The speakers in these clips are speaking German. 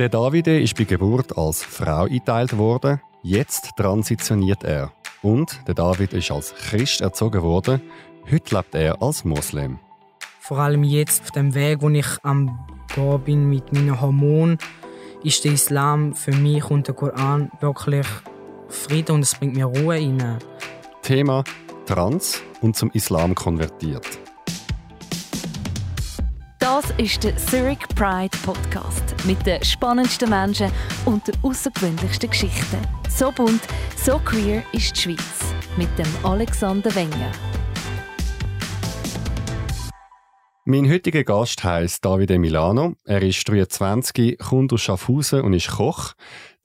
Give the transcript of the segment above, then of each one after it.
Der Davide ist bei Geburt als Frau eingeteilt worden. Jetzt transitioniert er. Und der David ist als Christ erzogen worden. Heute lebt er als Moslem. Vor allem jetzt auf dem Weg, wo ich am gehen bin mit meinen Hormonen, ist der Islam für mich und der Koran wirklich Frieden und es bringt mir Ruhe rein. Thema Trans und zum Islam konvertiert. Das ist der Zurich Pride Podcast mit den spannendsten Menschen und den außergewöhnlichsten Geschichten. So bunt, so queer ist die Schweiz mit dem Alexander Wenger. Mein heutiger Gast heißt Davide Milano. Er ist 23, kommt aus Schaffhausen und ist Koch.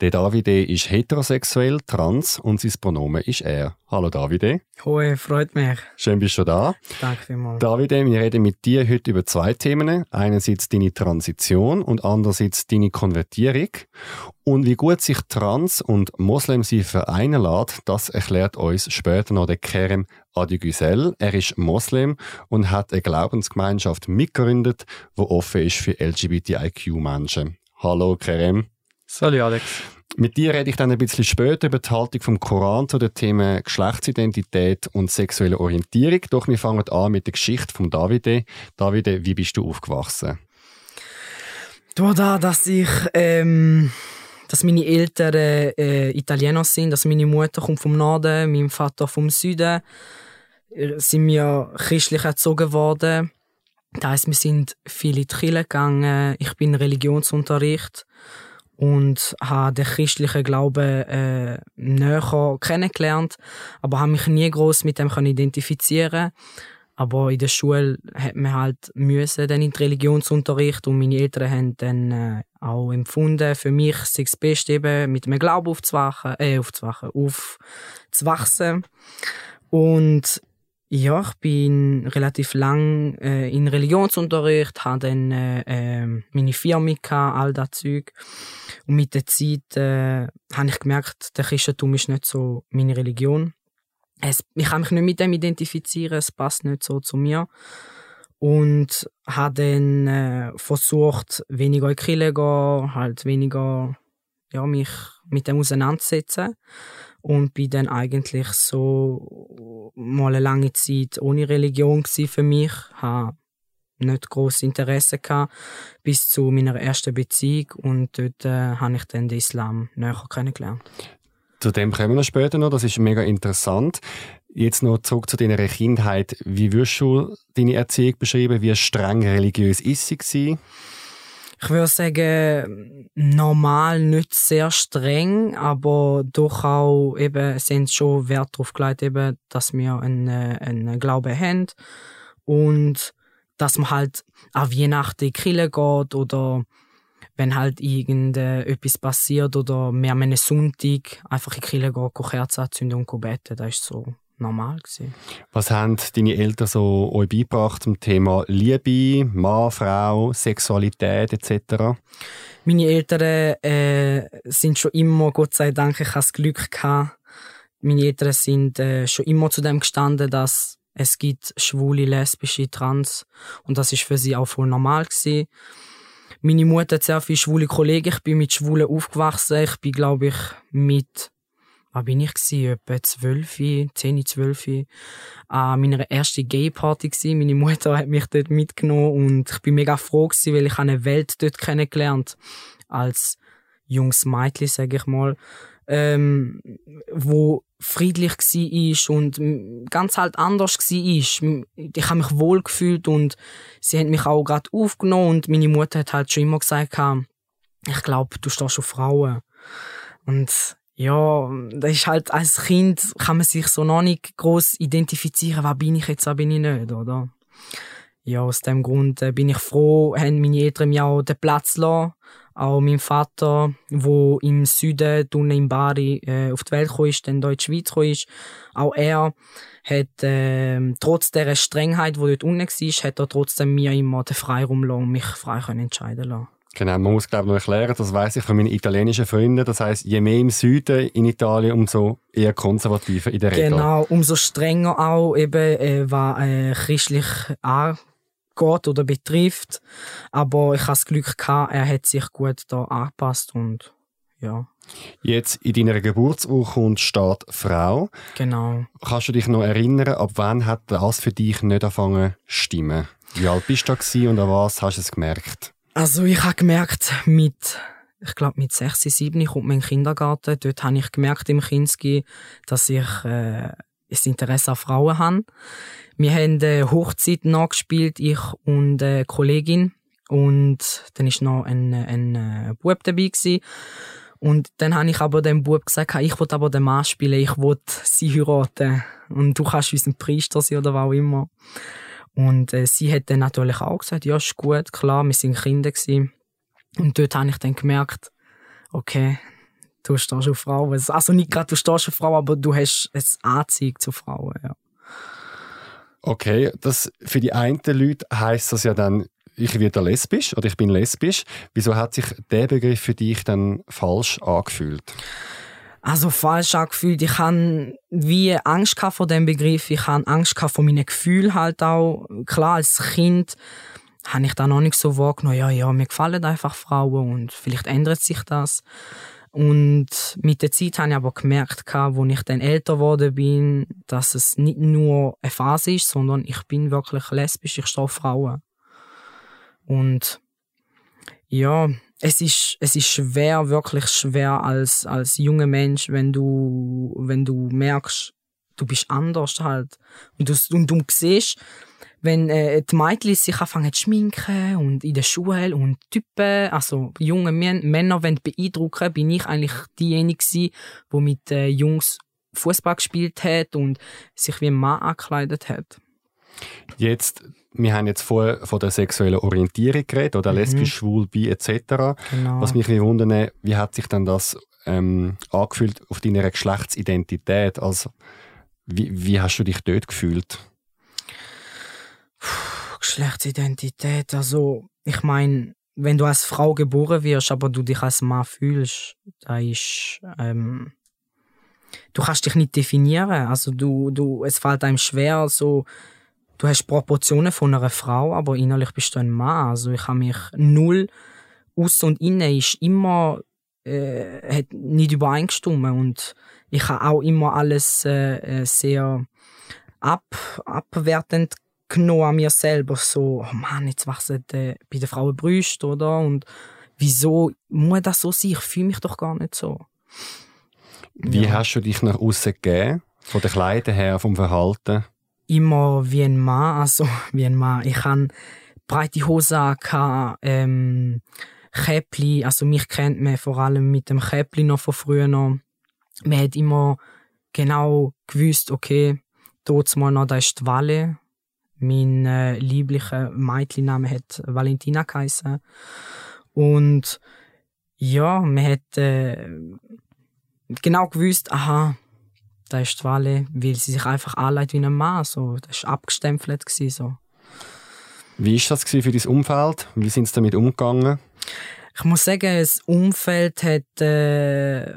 Der Davide ist heterosexuell, trans und sein Pronomen ist er. Hallo Davide. Hoi, freut mich. Schön bist du da. Danke vielmals. Davide, wir reden mit dir heute über zwei Themen. Einerseits deine Transition und andererseits deine Konvertierung. Und wie gut sich Trans und Moslem sie vereinen lässt, das erklärt uns später noch der Kerem Adigüsel. Er ist Moslem und hat eine Glaubensgemeinschaft mitgegründet, die offen ist für LGBTIQ-Menschen. Hallo Kerem. Salut Alex. Mit dir rede ich dann ein bisschen später über die Haltung vom Koran zu den Themen Geschlechtsidentität und sexuelle Orientierung. Doch wir fangen an mit der Geschichte von Davide. Davide, wie bist du aufgewachsen? Durch da, dass ich, ähm, dass meine Eltern äh, Italiener sind, dass meine Mutter kommt vom Norden, mein Vater vom Süden, äh, sind wir christlich erzogen worden. Das heisst, wir sind viele in die Kirche gegangen. Ich bin Religionsunterricht und habe den christlichen Glauben äh, näher kennengelernt, aber habe mich nie groß mit dem können identifizieren. Aber in der Schule hat man halt müssen dann in den Religionsunterricht und meine Eltern haben dann äh, auch empfunden, für mich sei das Beste eben mit dem Glauben aufzuwachen, äh, aufzuwachen, aufzuwachsen. Und ja, ich bin relativ lang äh, in Religionsunterricht, habe dann äh, äh, meine Firma gehabt, all das Zeug. Und mit der Zeit äh, habe ich gemerkt, der Christentum ist nicht so meine Religion. Es, ich kann mich nicht mit dem identifizieren, es passt nicht so zu mir. Und habe dann äh, versucht, weniger in die Kirche gehen, halt weniger ja, mich mit dem auseinandersetzen und bin dann eigentlich so mal eine lange Zeit ohne Religion für mich, habe nicht groß Interesse gehabt, bis zu meiner ersten Beziehung und dort äh, habe ich dann den Islam näher kennengelernt. Zu dem kommen wir noch später noch, das ist mega interessant. Jetzt noch zurück zu deiner Kindheit. Wie würdest du deine Erziehung beschreiben? Wie streng religiös ist sie gewesen? Ich würde sagen, normal nicht sehr streng, aber doch auch eben, sind schon Wert darauf gelegt, eben, dass wir einen, einen Glauben haben und dass man halt auf Weihnachten in die Kirche geht oder wenn halt irgendetwas passiert oder mehr einen Sonntag einfach in die Kirche geht, Kerzen anzünden und beten, das ist so normal gewesen. Was haben deine Eltern so euch beigebracht zum Thema Liebe, Mann, Frau, Sexualität etc.? Meine Eltern äh, sind schon immer, Gott sei Dank, ich das Glück gehabt. Meine Eltern sind äh, schon immer zu dem gestanden, dass es gibt schwule, lesbische, trans und das ist für sie auch voll normal gewesen. Meine Mutter hat sehr viele schwule Kollegen. Ich bin mit Schwulen aufgewachsen. Ich bin, glaube ich, mit was bin ich gsi? Etwa zwölf, zehn, zwölf. An meiner ersten Gay-Party gsi. Meine Mutter hat mich dort mitgenommen und ich bin mega froh gsi, weil ich eine Welt dort kennengelernt als junges Mädchen, sag ich mal, ähm, wo friedlich ist und ganz halt anders ist. Ich habe mich wohl gefühlt und sie hat mich auch gerade aufgenommen und meine Mutter hat halt schon immer gesagt, ich glaube, du stehst auf Frauen. Und ja, das ist halt, als Kind kann man sich so noch nicht groß identifizieren, was bin ich jetzt, was bin ich nicht, oder? Ja, aus dem Grund äh, bin ich froh, haben meine Eltern mir auch den Platz lassen. Auch mein Vater, wo im Süden, unten in Bari, äh, auf die Welt gekommen ist, dann in die Schweiz gekommen ist. Auch er hat, äh, trotz der Strengheit, die dort unten war, hat er trotzdem mir immer den Freiraum lassen, mich frei entscheiden lassen. Genau, man muss glaube ich noch erklären, das weiß ich von meinen italienischen Freunden. Das heißt, je mehr im Süden in Italien, umso eher konservativer in der Regel. Genau, umso strenger auch eben, äh, was äh, christlich geht oder betrifft. Aber ich habe das Glück gehabt, er hat sich gut da angepasst und ja. Jetzt in deiner Geburtsurkunde steht Frau. Genau. Kannst du dich noch erinnern, ab wann hat das für dich nicht angefangen zu stimmen? Wie alt bist du da und an was hast du es gemerkt? Also ich habe gemerkt, mit, ich glaube mit 6, 7 kommt mein Kindergarten. Dort habe ich gemerkt im Kinski, dass ich äh, das Interesse an Frauen habe. Wir haben eine Hochzeit nachgespielt, ich und eine Kollegin. Und dann war noch ein, ein, ein Bub dabei. Gewesen. Und dann habe ich aber dem Bub gesagt, ich will aber den Mann spielen, ich will sie heiraten. Und du kannst unser Priester sein oder was auch immer. Und äh, sie hat dann natürlich auch gesagt, ja, ist gut, klar, wir sind Kinder gewesen. Und dort habe ich dann gemerkt, okay, du stehst auf Frauen. Also nicht gerade du stehst auf Frauen, aber du hast ein Anziehung zu Frauen, ja. Okay, das für die einen Leute heißt das ja dann, ich werde lesbisch oder ich bin lesbisch. Wieso hat sich der Begriff für dich dann falsch angefühlt? Also falsch angefühlt. Ich hatte wie Angst vor dem Begriff. Ich hatte Angst vor meinen Gefühlen halt auch. Klar, als Kind habe ich da noch nicht so wahrgenommen, ja, ja, mir gefallen einfach Frauen und vielleicht ändert sich das. Und mit der Zeit habe ich aber gemerkt, wo ich dann älter geworden bin, dass es nicht nur eine Phase ist, sondern ich bin wirklich lesbisch, ich stehe Frauen. Und ja, es ist, es ist schwer, wirklich schwer als, als junger Mensch, wenn du, wenn du merkst, du bist anders halt. Und du, und du siehst, wenn äh, die Mädchen sich anfangen zu schminken und in der Schule und Typen, also junge Männer wollen beeindrucken, bin ich eigentlich diejenige die mit äh, Jungs Fußball gespielt hat und sich wie ein Mann angekleidet hat. Jetzt wir haben jetzt vorher von der sexuellen Orientierung geredet, oder mhm. lesbisch, schwul, bi etc. Genau. Was mich wundert, wie hat sich dann das ähm, angefühlt auf deiner Geschlechtsidentität? Also, wie, wie hast du dich dort gefühlt? Puh, Geschlechtsidentität, also ich meine, wenn du als Frau geboren wirst, aber du dich als Mann fühlst, da ist ähm, du kannst dich nicht definieren. Also du, du, es fällt einem schwer, so du hast Proportionen von einer Frau, aber innerlich bist du ein Mann. Also ich habe mich null aus und innen ist immer äh, hat nicht übereingestimmt und ich habe auch immer alles äh, äh, sehr ab, abwertend genommen an mir selber. So, oh Mann, jetzt wachsen äh, bei der Frau Brüste, oder? Und wieso muss das so sein? Ich fühle mich doch gar nicht so. Wie ja. hast du dich nach außen gegeben? Von den Kleidern her, vom Verhalten? Immer wie ein Mann, also wie ein Mann. Ich hatte breite Hosen an, ähm, Käppli, also mich kennt man vor allem mit dem Käppli noch von früher noch. Man hat immer genau gewusst, okay, dort mal noch, da ist Walle. Mein äh, lieblicher Mädchenname hat Valentina geheißen. Und ja, man hat äh, genau gewusst, aha, da ist die Wale, weil sie sich einfach anlegt wie ein Mann. So. Das war abgestempelt. Gewesen, so. Wie war das für dein Umfeld? Wie sind sie damit umgegangen? Ich muss sagen, das Umfeld hat äh,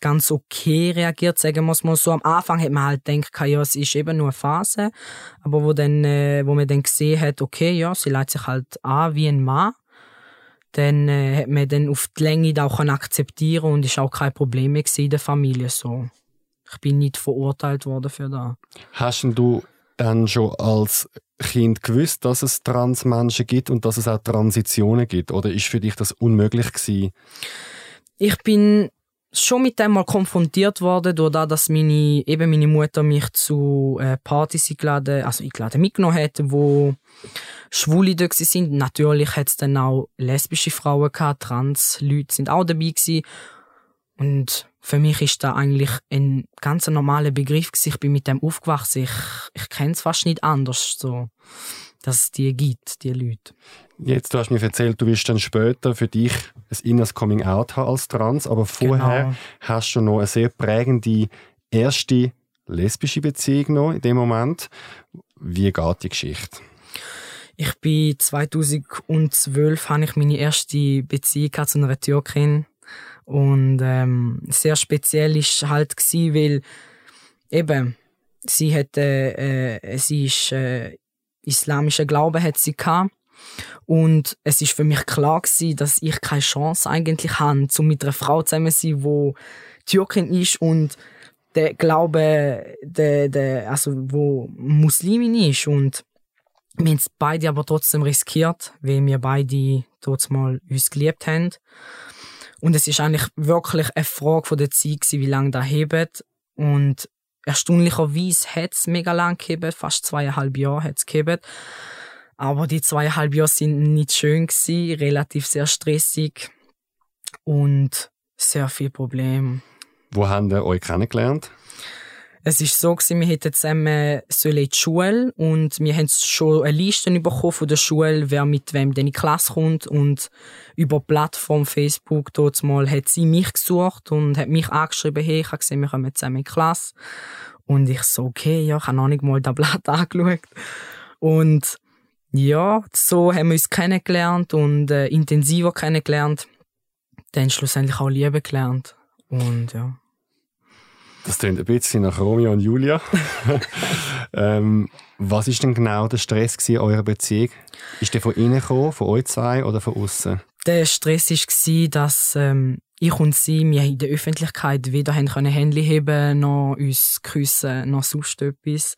ganz okay reagiert, sagen wir es mal so. Am Anfang hat man halt gedacht, ja, es ist eben nur eine Phase. Aber wo, dann, äh, wo man dann gesehen hat, okay, ja, sie leitet sich halt an wie ein Mann, dann äh, hat man dann auf die Länge auch akzeptieren und ist auch kein Problem mehr in der Familie so ich bin nicht verurteilt worden für das. Hast du dann schon als Kind gewusst, dass es Transmenschen gibt und dass es auch Transitionen gibt? Oder ist für dich das unmöglich gewesen? Ich bin schon mit dem mal konfrontiert worden, durch das, dass meine, eben meine Mutter mich zu äh, Partys eingeladen, also eingeladen mitgenommen hat, wo Schwule dort sind. Natürlich hat es dann auch lesbische Frauen gehabt, Trans-Leute sind auch dabei gewesen. Und für mich ist da eigentlich ein ganz normaler Begriff. Ich bin mit dem aufgewachsen. Ich, ich kenne es fast nicht anders, so, dass es die gibt, die Leute. Jetzt, du hast mir erzählt, du wirst dann später für dich ein inneres Coming Out haben als Trans, aber vorher genau. hast du noch eine sehr prägende erste lesbische Beziehung noch in dem Moment. Wie geht die Geschichte? Ich bin 2012 habe ich meine erste Beziehung zu einer Türkin und ähm, sehr speziell ist halt gewesen, weil eben sie hat, äh, äh, sie ist äh, islamischen Glauben hat sie gehabt. Und es ist für mich klar gewesen, dass ich keine Chance eigentlich habe, um mit einer Frau zusammen zu sein, die Türkin ist und der Glaube, der, der, also wo Muslimin ist. Und wir haben es beide aber trotzdem riskiert, weil wir beide dort mal uns geliebt haben. Und es ist eigentlich wirklich eine Frage von der Zeit gewesen, wie lange das hebt. Und erstaunlicherweise hat es mega lang gehebt, fast zweieinhalb Jahre hat es gehebt. Aber die zweieinhalb Jahre sind nicht schön gewesen, relativ sehr stressig und sehr viel Probleme. Wo habt ihr euch kennengelernt? Es ist so gewesen, wir hätten zusammen in die Schule und wir haben schon eine Liste bekommen von der Schule, wer mit wem in die Klasse kommt und über die Plattform Facebook dort mal hat sie mich gesucht und hat mich angeschrieben, hey, ich habe gesehen, wir kommen zusammen in die Klasse. Und ich so, okay, ja, ich habe noch nicht mal das Blatt angeschaut. Und ja, so haben wir uns kennengelernt und äh, intensiver kennengelernt, dann schlussendlich auch Liebe gelernt. Und ja. Das klingt ein bisschen nach Romeo und Julia. ähm, was ist denn genau der Stress in eurer Beziehung? Ist der von innen gekommen, von euch zwei oder von außen? Der Stress war, dass ähm, ich und sie wir in der Öffentlichkeit weder haben können Hände heben, noch uns küssen, noch sonst etwas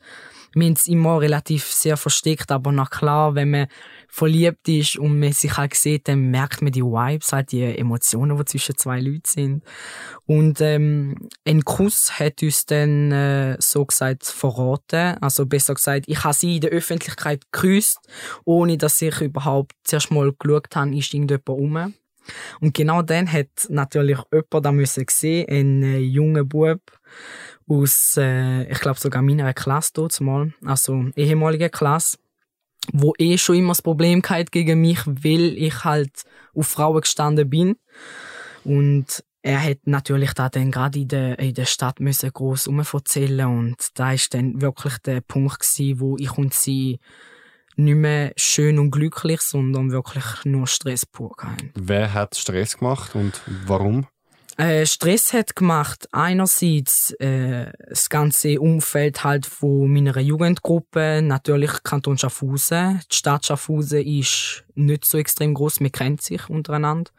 wir haben es immer relativ sehr versteckt, aber na klar, wenn man verliebt ist und man sich halt sieht, dann merkt man die Vibes, halt die Emotionen, die zwischen zwei Leuten sind. Und ähm, ein Kuss hat uns dann äh, so gesagt verraten, also besser gesagt, ich habe sie in der Öffentlichkeit geküsst, ohne dass ich überhaupt zuerst mal geschaut habe, ist irgendjemand rum. Und genau dann hat natürlich jemand da müssen sehen, ein äh, junger Bub, aus, äh, ich glaube sogar meiner Klasse dort mal, also ehemalige Klasse, wo eh schon immer das Problem hatte gegen mich, weil ich halt auf Frauen gestanden bin. Und er hat natürlich da dann gerade in der, in der Stadt müssen gross erzählen und da ist dann wirklich der Punkt gewesen, wo ich und sie nicht mehr schön und glücklich, sondern wirklich nur Stress pur hatten. Wer hat Stress gemacht und warum? Äh, Stress hat gemacht. Einerseits äh, das ganze Umfeld halt von meiner Jugendgruppe, natürlich Kanton Schaffhausen. Die Stadt Schaffhausen ist nicht so extrem groß, man kennt sich untereinander.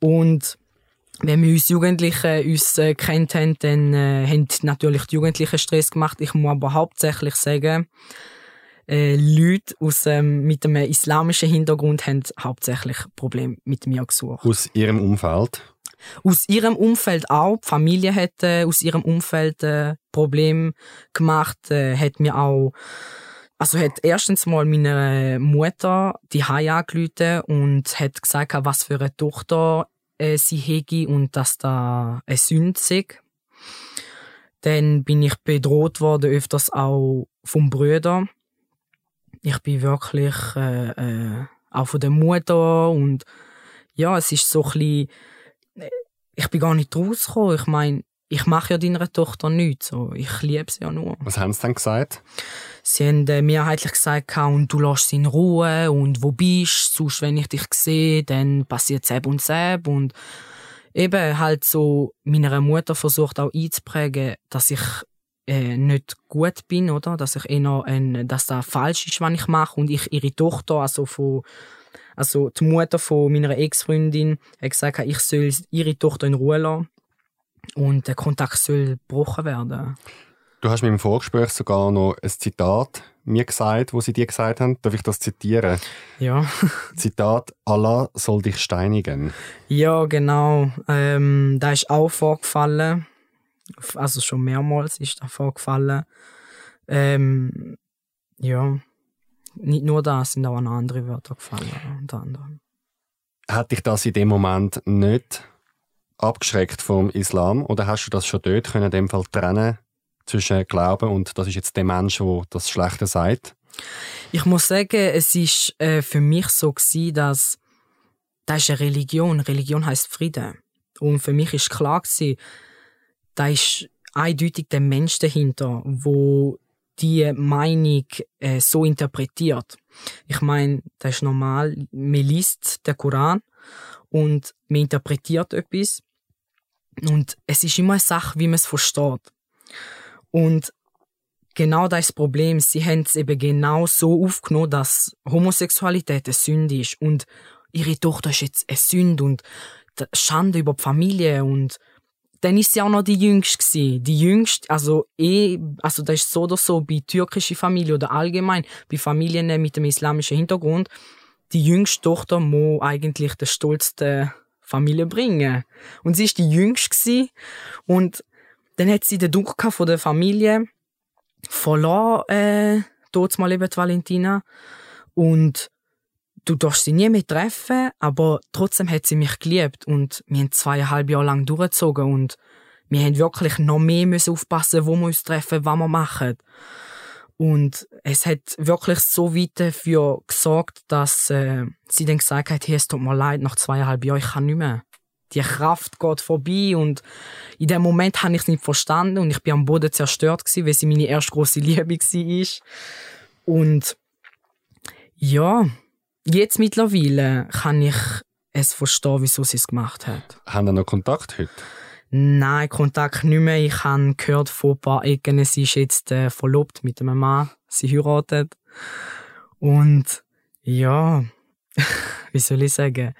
Und wenn wir uns Jugendliche uns äh, kennt haben, dann äh, haben natürlich die Jugendlichen Stress gemacht. Ich muss aber hauptsächlich sagen, äh, Leute aus, ähm, mit einem islamischen Hintergrund haben hauptsächlich Probleme mit mir gesucht. Aus ihrem Umfeld? aus ihrem Umfeld auch. Die Familie hat äh, aus ihrem Umfeld äh, Problem gemacht, äh, hat mir auch also hat erstens mal meine Mutter die Hai angerufen und hat gesagt, was für eine Tochter äh, sie hege und dass da eine Sünde sei. Dann bin ich bedroht worden, öfters auch vom Brüder. Ich bin wirklich äh, äh, auch von der Mutter und ja, es ist so ein bisschen ich bin gar nicht rausgekommen. Ich meine, ich mache ja deiner Tochter nichts. So. Ich liebe sie ja nur. Was haben sie dann gesagt? Sie haben äh, mehrheitlich gesagt, und du lässt sie in Ruhe und wo bist du? Sonst, wenn ich dich sehe, dann passiert Zeb und Zeb. Und eben halt so meiner Mutter versucht auch einzuprägen, dass ich äh, nicht gut bin, oder? Dass ich eher, ein, dass das falsch ist, was ich mache und ich ihre Tochter, also von also die Mutter von meiner Ex-Freundin hat gesagt, ich soll ihre Tochter in Ruhe lassen und der Kontakt soll gebrochen werden. Du hast mir im Vorgespräch sogar noch ein Zitat mir gesagt, wo sie dir gesagt haben. Darf ich das zitieren? Ja. Zitat: Allah soll dich steinigen. Ja, genau. Ähm, da ist auch vorgefallen. Also schon mehrmals ist da vorgefallen. Ähm, ja nicht nur das, sind auch andere Wörter gefallen. Unter anderem. Hat dich das in dem Moment nicht abgeschreckt vom Islam oder hast du das schon dort können, in dem Fall trennen zwischen Glauben und das ist jetzt der Mensch, der das Schlechte sagt? Ich muss sagen, es ist äh, für mich so gewesen, dass das ist eine Religion. Religion heißt Frieden. Und für mich ist klar gewesen, da ist eindeutig der Mensch dahinter, wo die Meinung äh, so interpretiert. Ich meine, das ist normal, man liest den Koran und man interpretiert etwas und es ist immer eine Sache, wie man es versteht. Und genau das das Problem. Sie haben es eben genau so aufgenommen, dass Homosexualität eine Sünde ist und ihre Tochter ist jetzt eine Sünde und Schande über die Familie und dann ist sie auch noch die Jüngste gewesen. Die Jüngste, also eh, also das ist so oder so bei türkischen Familien oder allgemein bei Familien mit dem islamischen Hintergrund, die jüngste Tochter muss eigentlich den Stolz der Familie bringen. Und sie ist die Jüngste gewesen. und dann hat sie den Druck von der Familie verloren, äh, dort mal eben Valentina und du darfst sie nie mehr treffen, aber trotzdem hat sie mich geliebt und wir haben zweieinhalb Jahre lang durchgezogen und wir haben wirklich noch mehr müssen aufpassen, wo wir uns treffen, was wir machen. Und es hat wirklich so weit dafür gesorgt, dass äh, sie dann gesagt hat, hey, es tut mir leid, nach zweieinhalb Jahren, ich kann nicht mehr. Die Kraft geht vorbei und in dem Moment habe ich es nicht verstanden und ich bin am Boden zerstört gewesen, weil sie meine erste große Liebe war. Und ja, Jetzt mittlerweile kann ich es verstehen, wieso sie es gemacht hat. Haben Sie noch Kontakt heute? Nein, Kontakt nicht mehr. Ich habe gehört von ein paar Ecken, sie ist jetzt äh, verlobt mit einem Mann. Sie heiratet. Und ja, wie soll ich sagen?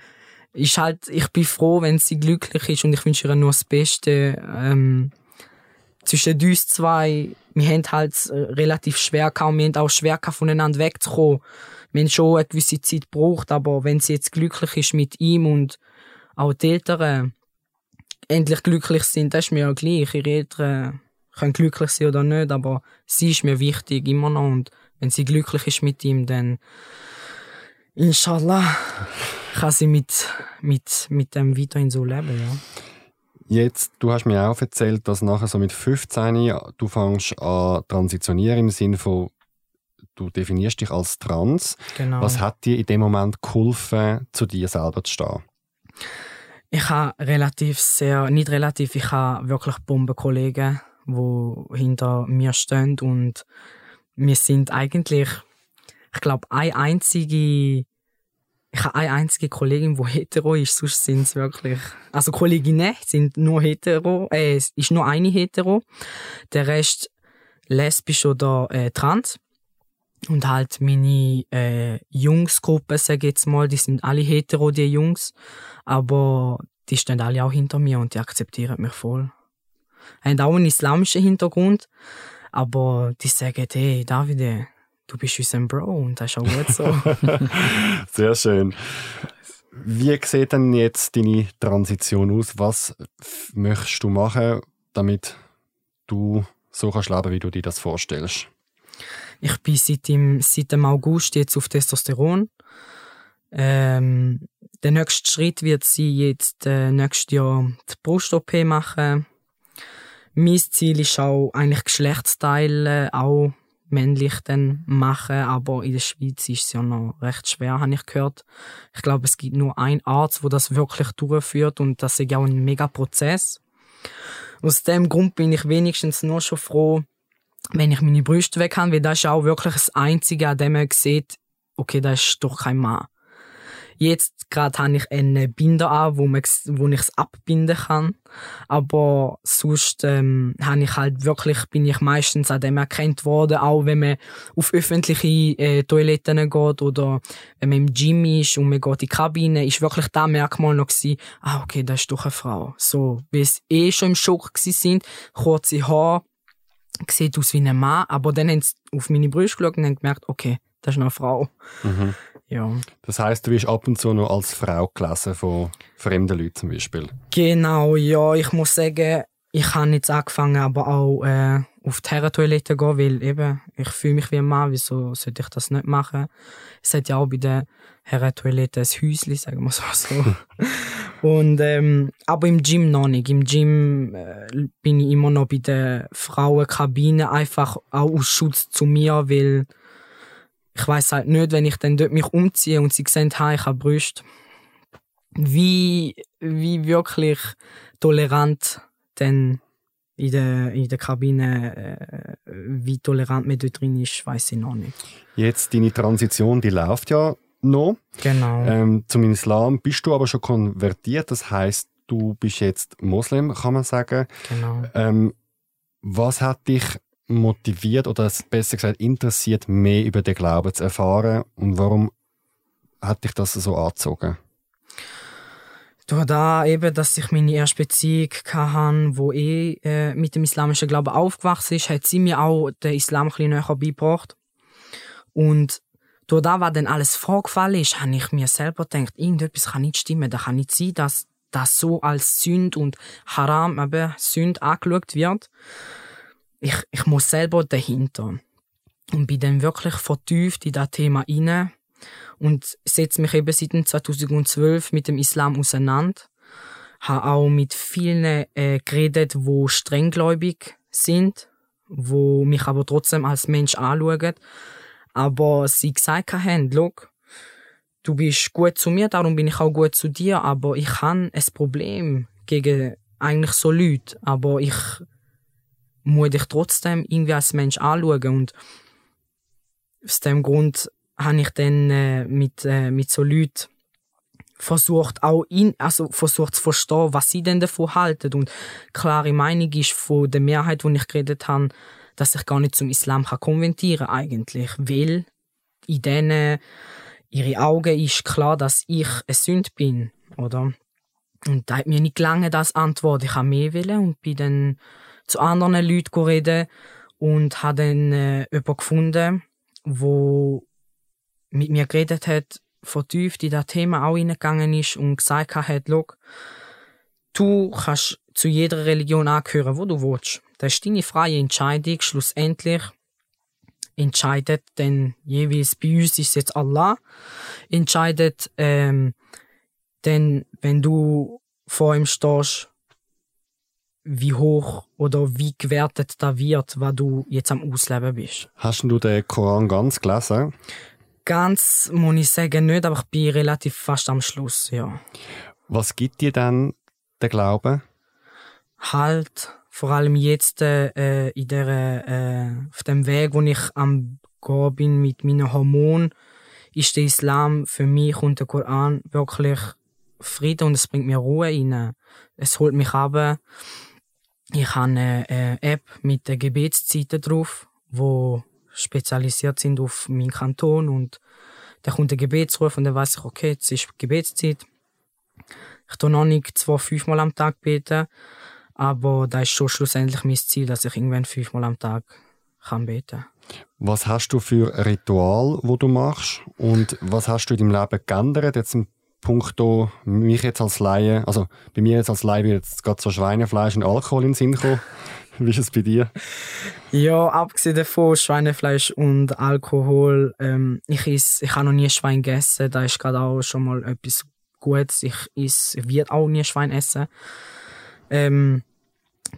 Ist halt, ich bin froh, wenn sie glücklich ist und ich wünsche ihr nur das Beste. Ähm, zwischen uns zwei, wir haben halt äh, relativ schwer gehabt, wir haben auch schwer gehabt, voneinander wegzukommen wir haben schon eine gewisse Zeit gebraucht, aber wenn sie jetzt glücklich ist mit ihm und auch die Eltern endlich glücklich sind, das ist mir ja gleich. Ihre Eltern können glücklich sein oder nicht, aber sie ist mir wichtig, immer noch. Und wenn sie glücklich ist mit ihm, dann inshallah kann sie mit, mit, mit dem weiterhin so leben, ja. Jetzt, du hast mir auch erzählt, dass nachher so mit 15 du fängst an transitionieren im Sinne von du definierst dich als trans. Genau. Was hat dir in dem Moment geholfen, zu dir selber zu stehen? Ich habe relativ sehr, nicht relativ, ich habe wirklich Bombenkollegen, die hinter mir stehen und wir sind eigentlich, ich glaube, eine einzige ich habe eine einzige Kollegin, die hetero ist, sonst sind es wirklich, also Kolleginnen sind nur hetero, äh, es ist nur eine hetero, der Rest lesbisch oder äh, trans. Und halt meine äh, Jungsgruppe, sag ich jetzt mal, die sind alle hetero, die Jungs. Aber die stehen alle auch hinter mir und die akzeptieren mich voll. Haben auch einen islamischen Hintergrund, aber die sagen, hey, Davide, du bist unser Bro und das ist auch gut so. Sehr schön. Wie sieht denn jetzt deine Transition aus? Was möchtest du machen, damit du so kannst leben, wie du dir das vorstellst? Ich bin seit dem, seit dem August jetzt auf Testosteron. Ähm, der nächste Schritt wird sein, jetzt äh, nächstes Jahr die Brust-OP machen. Mein Ziel ist auch eigentlich Geschlechtsteile auch männlich dann machen, aber in der Schweiz ist es ja noch recht schwer, habe ich gehört. Ich glaube, es gibt nur einen Arzt, wo das wirklich durchführt und das ist ja auch ein mega Prozess. Aus dem Grund bin ich wenigstens nur schon froh, wenn ich meine Brüste weg habe, weil das ist auch wirklich das Einzige, an dem man sieht, okay, das ist doch kein Mann. Jetzt gerade habe ich einen Binder an, wo, man, wo ich es abbinden kann. Aber sonst ähm, habe ich halt wirklich, bin ich meistens an dem erkannt worden, auch wenn man auf öffentliche äh, Toiletten geht oder wenn man im Gym ist und man geht in die Kabine, ist wirklich da Merkmal noch gewesen, ah, okay, das ist doch eine Frau. So, weil es eh schon im Schock sind, kurze Haare, sieht aus wie ein Mann, aber dann haben sie auf meine Brüste geschaut und haben gemerkt, okay, das ist eine Frau. Mhm. Ja. Das heißt, du wirst ab und zu noch als Frau gelesen von fremden Leuten zum Beispiel? Genau, ja. Ich muss sagen, ich habe jetzt angefangen, aber auch äh, auf die Herrentoilette gehen, weil eben, ich fühle mich wie ein Mann, wieso sollte ich das nicht machen? Es hat ja auch bei der Herrentoilette ein Häuschen, sagen wir so. so. Und, ähm, aber im Gym noch nicht. Im Gym äh, bin ich immer noch bei der Frauenkabine, einfach auch aus Schutz zu mir, weil ich weiß halt nicht, wenn ich dann dort mich umziehe und sie sehen, ha, ich habe Brüste, wie, wie wirklich tolerant denn in der, in der Kabine, äh, wie tolerant man dort drin ist, weiß ich noch nicht. Jetzt, deine Transition, die läuft ja noch. Genau. Ähm, zum Islam bist du aber schon konvertiert, das heißt, du bist jetzt Moslem, kann man sagen. Genau. Ähm, was hat dich motiviert oder besser gesagt interessiert, mehr über den Glauben zu erfahren? Und warum hat dich das so angezogen? Durch da eben, dass ich meine erste Beziehung hatte, wo eh äh, mit dem islamischen Glauben aufgewachsen ist, hat sie mir auch den Islam ein bisschen näher beigebracht. Und durch da, was dann alles vorgefallen ist, habe ich mir selber gedacht, irgendetwas kann nicht stimmen. Da kann nicht sein, dass das so als Sünd und Haram, aber Sünd angeschaut wird. Ich, ich muss selber dahinter. Und bin dann wirklich vertieft in das Thema inne und setze mich eben seit 2012 mit dem Islam auseinander. Habe auch mit vielen äh, geredet, wo strenggläubig sind, wo mich aber trotzdem als Mensch anschauen. Aber sie gesagt haben, Look, du bist gut zu mir, darum bin ich auch gut zu dir, aber ich habe ein Problem gegen eigentlich so Leute, aber ich muss dich trotzdem irgendwie als Mensch anschauen und aus dem Grund habe ich dann äh, mit, äh, mit so Leuten versucht auch in, also versucht zu verstehen, was sie denn davon halten und klare Meinung ist von der Mehrheit, wo ich geredet habe, dass ich gar nicht zum Islam kann konventieren eigentlich, weil in denen ihre Augen ist klar, dass ich ein Sünd bin, oder? Und da hat mir nicht lange das Antwort. Ich habe mehr wollen und bin dann zu anderen Leuten reden und habe dann äh, jemanden gefunden, wo mit mir geredet hat, vertieft in das Thema auch hineingegangen ist und gesagt hat, Look, du kannst zu jeder Religion angehören, wo du willst. Das ist deine freie Entscheidung. Schlussendlich entscheidet dann jeweils, bei uns ist jetzt Allah, entscheidet, ähm, denn wenn du vor ihm stehst, wie hoch oder wie gewertet da wird, was du jetzt am Ausleben bist. Hast du den Koran ganz gelesen? Ganz muss ich sagen nicht, aber ich bin relativ fast am Schluss, ja. Was gibt dir dann der Glaube? Halt, vor allem jetzt äh, in der, äh, auf dem Weg, wo ich am gehen bin mit meinen Hormonen, ist der Islam für mich und der Koran wirklich Frieden und es bringt mir Ruhe rein. Es holt mich ab. Ich habe eine App mit den Gebetszeiten drauf, wo spezialisiert sind auf meinen Kanton und da kommt der Gebetsruf und dann weiß ich, okay, jetzt ist Gebetszeit. Ich tue noch nicht zwei, fünfmal am Tag beten, aber da ist schon schlussendlich mein Ziel, dass ich irgendwann fünfmal am Tag kann beten. Was hast du für ein Ritual, wo du machst und was hast du in deinem Leben geändert? Jetzt im Punkto mich jetzt als Laie, also bei mir jetzt als Laie wird jetzt gerade so Schweinefleisch und Alkohol in den Sinn kommen. Wie ist es bei dir? Ja, abgesehen davon, Schweinefleisch und Alkohol, ähm, ich ich habe noch nie Schwein gegessen, da ist gerade auch schon mal etwas Gutes. Ich is, wird auch nie Schwein essen. Ähm,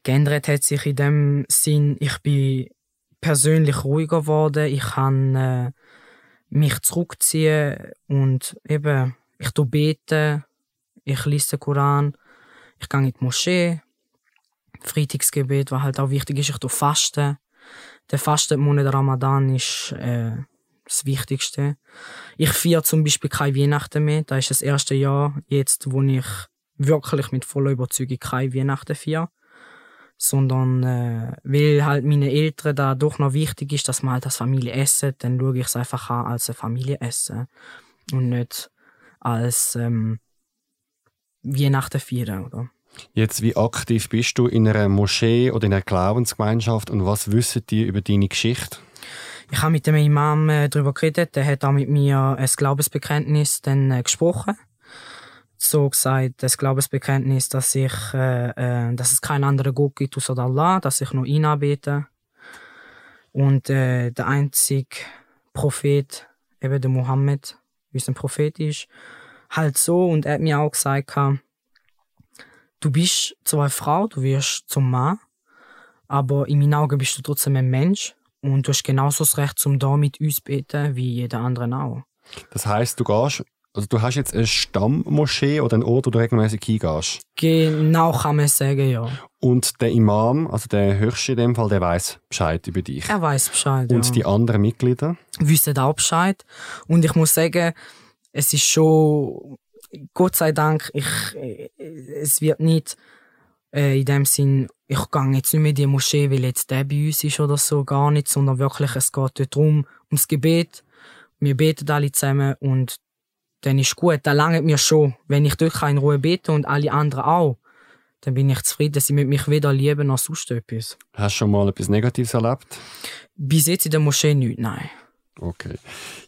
geändert hat sich in dem Sinn, ich bin persönlich ruhiger geworden, ich kann äh, mich zurückziehen und eben, ich tu bete, ich lese den Koran, ich gehe in die Moschee, Freitagsgebet, was halt auch wichtig ist, ich tu fasten. Der Fastenmonat Ramadan ist äh, das Wichtigste. Ich feiere zum Beispiel keine Weihnachten mehr. Das ist das erste Jahr jetzt, wo ich wirklich mit voller Überzeugung keine Weihnachten feiere. Sondern äh, weil halt meine Eltern da doch noch wichtig ist, dass man halt als Familie essen, dann schaue ich es einfach an als eine Familie essen. Und nicht als ähm, Weihnachten feiern, oder? Jetzt, wie aktiv bist du in einer Moschee oder in einer Glaubensgemeinschaft und was wissen die über deine Geschichte? Ich habe mit dem Imam äh, darüber geredet. Der hat auch mit mir ein Glaubensbekenntnis dann äh, gesprochen. So gesagt, das Glaubensbekenntnis, dass ich, äh, äh, dass es keinen anderen Gott gibt außer Allah, dass ich nur ihn anbete. Und äh, der einzige Prophet, eben der Mohammed, wie ein Prophet ist, halt so. Und er hat mir auch gesagt, du bist zwar eine Frau, du wirst zum Mann, aber in meinen Augen bist du trotzdem ein Mensch und du hast genauso das Recht, zum da mit uns zu beten, wie jeder andere auch. Das heißt, du gehst, also du hast jetzt eine Stammmoschee oder einen Ort, wo du regelmäßig hingehst? Genau kann man sagen, ja. Und der Imam, also der Höchste in dem Fall, der weiß Bescheid über dich. Er weiß Bescheid. Und ja. die anderen Mitglieder? Wissen auch Bescheid. Und ich muss sagen, es ist schon Gott sei Dank, ich, es wird nicht Äh, in dem Sinn, ich gehe jetzt nicht mehr in die Moschee, weil jetzt der bei uns ist oder so, gar nicht, sondern wirklich, es geht dort darum, ums Gebet. Wir beten alle zusammen und dann ist gut, dann langt mir schon. Wenn ich dort in Ruhe bete und alle anderen auch, dann bin ich zufrieden. Sie mit mich weder lieben noch sonst etwas. Hast du schon mal etwas Negatives erlebt? Bis jetzt in der Moschee nicht, nein. Okay.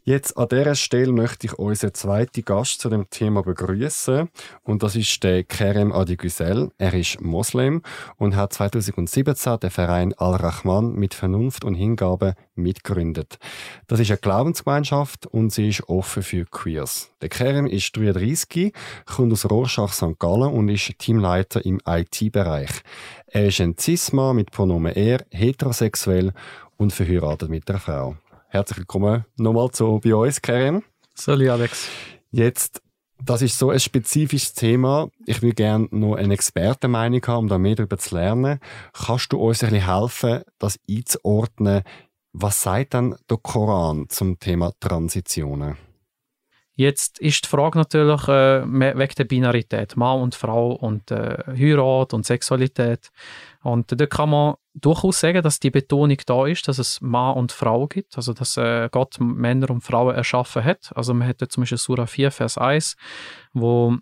Jetzt an dieser Stelle möchte ich unseren zweiten Gast zu dem Thema begrüßen und das ist der Kerem Adigüsel. Er ist Moslem und hat 2017 den Verein Al-Rahman mit Vernunft und Hingabe mitgegründet. Das ist eine Glaubensgemeinschaft und sie ist offen für Queers. Der Kerem ist 33, kommt aus Rorschach St. Gallen und ist Teamleiter im IT-Bereich. Er ist ein Cis-Mann mit Pronomen er, heterosexuell und verheiratet mit einer Frau. Herzlich willkommen nochmal zu bei uns, Karim. Salut, Alex. Jetzt, das ist so ein spezifisches Thema. Ich will gerne noch eine Expertenmeinung haben, um da mehr darüber zu lernen. Kannst du uns ein bisschen helfen, das einzuordnen? Was sagt dann der Koran zum Thema Transitionen? Jetzt ist die Frage natürlich äh, wegen der Binarität, Mann und Frau und äh, Heirat und Sexualität. Und da kann man durchaus sagen, dass die Betonung da ist, dass es Mann und Frau gibt, also dass äh, Gott Männer und Frauen erschaffen hat. Also man hätte zum Beispiel Surah 4, Vers 1, wo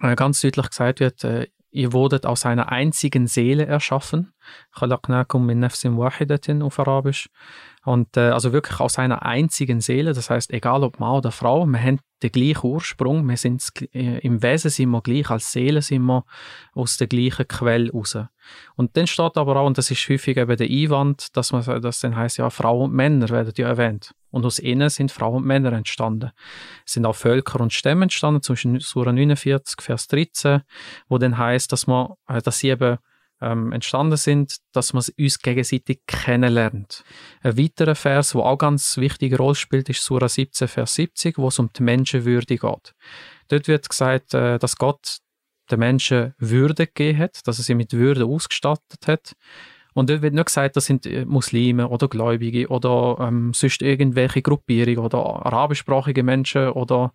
äh, ganz deutlich gesagt wird, äh, ihr wurdet aus einer einzigen Seele erschaffen. خلقناكم من نفس واحدة auf Arabisch. Und äh, also wirklich aus einer einzigen Seele, das heißt, egal ob Mann oder Frau, wir haben den gleichen Ursprung, wir sind äh, im Wesen sind wir gleich, als Seele sind wir aus der gleichen Quelle raus. Und dann steht aber auch, und das ist häufig eben der Einwand, dass man das dann heißt ja, Frauen und Männer werden ja erwähnt. Und aus ihnen sind Frauen und Männer entstanden. Es sind auch Völker und Stämme entstanden, zum Beispiel Sura 49, Vers 13, wo dann heißt, dass man, äh, dass sie eben ähm, entstanden sind, dass man uns gegenseitig kennenlernt. Ein weiterer Vers, wo auch ganz wichtige Rolle spielt, ist Surah 17, Vers 70, wo es um die Menschenwürde geht. Dort wird gesagt, äh, dass Gott den Menschen Würde gegeben hat, dass er sie mit Würde ausgestattet hat. Und dort wird nicht gesagt, das sind äh, Muslime oder Gläubige oder ähm, sonst irgendwelche Gruppierungen oder arabischsprachige Menschen oder,